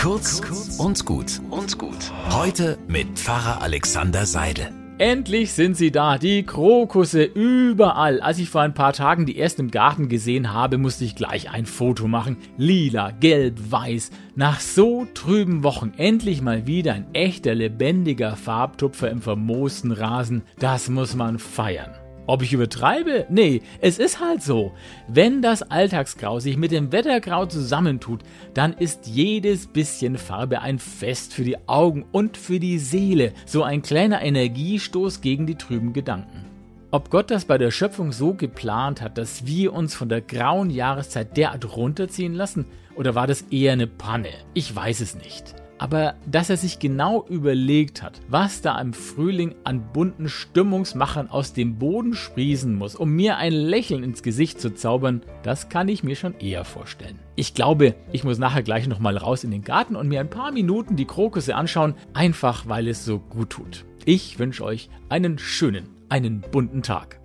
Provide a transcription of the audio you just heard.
Kurz und gut und gut. Heute mit Pfarrer Alexander Seidel. Endlich sind sie da, die Krokusse überall. Als ich vor ein paar Tagen die ersten im Garten gesehen habe, musste ich gleich ein Foto machen. Lila, gelb, weiß. Nach so trüben Wochen endlich mal wieder ein echter lebendiger Farbtupfer im vermoosten Rasen. Das muss man feiern. Ob ich übertreibe? Nee, es ist halt so. Wenn das Alltagsgrau sich mit dem Wettergrau zusammentut, dann ist jedes bisschen Farbe ein Fest für die Augen und für die Seele, so ein kleiner Energiestoß gegen die trüben Gedanken. Ob Gott das bei der Schöpfung so geplant hat, dass wir uns von der grauen Jahreszeit derart runterziehen lassen, oder war das eher eine Panne? Ich weiß es nicht aber dass er sich genau überlegt hat, was da im Frühling an bunten Stimmungsmachern aus dem Boden sprießen muss, um mir ein Lächeln ins Gesicht zu zaubern, das kann ich mir schon eher vorstellen. Ich glaube, ich muss nachher gleich nochmal raus in den Garten und mir ein paar Minuten die Krokusse anschauen, einfach weil es so gut tut. Ich wünsche euch einen schönen, einen bunten Tag.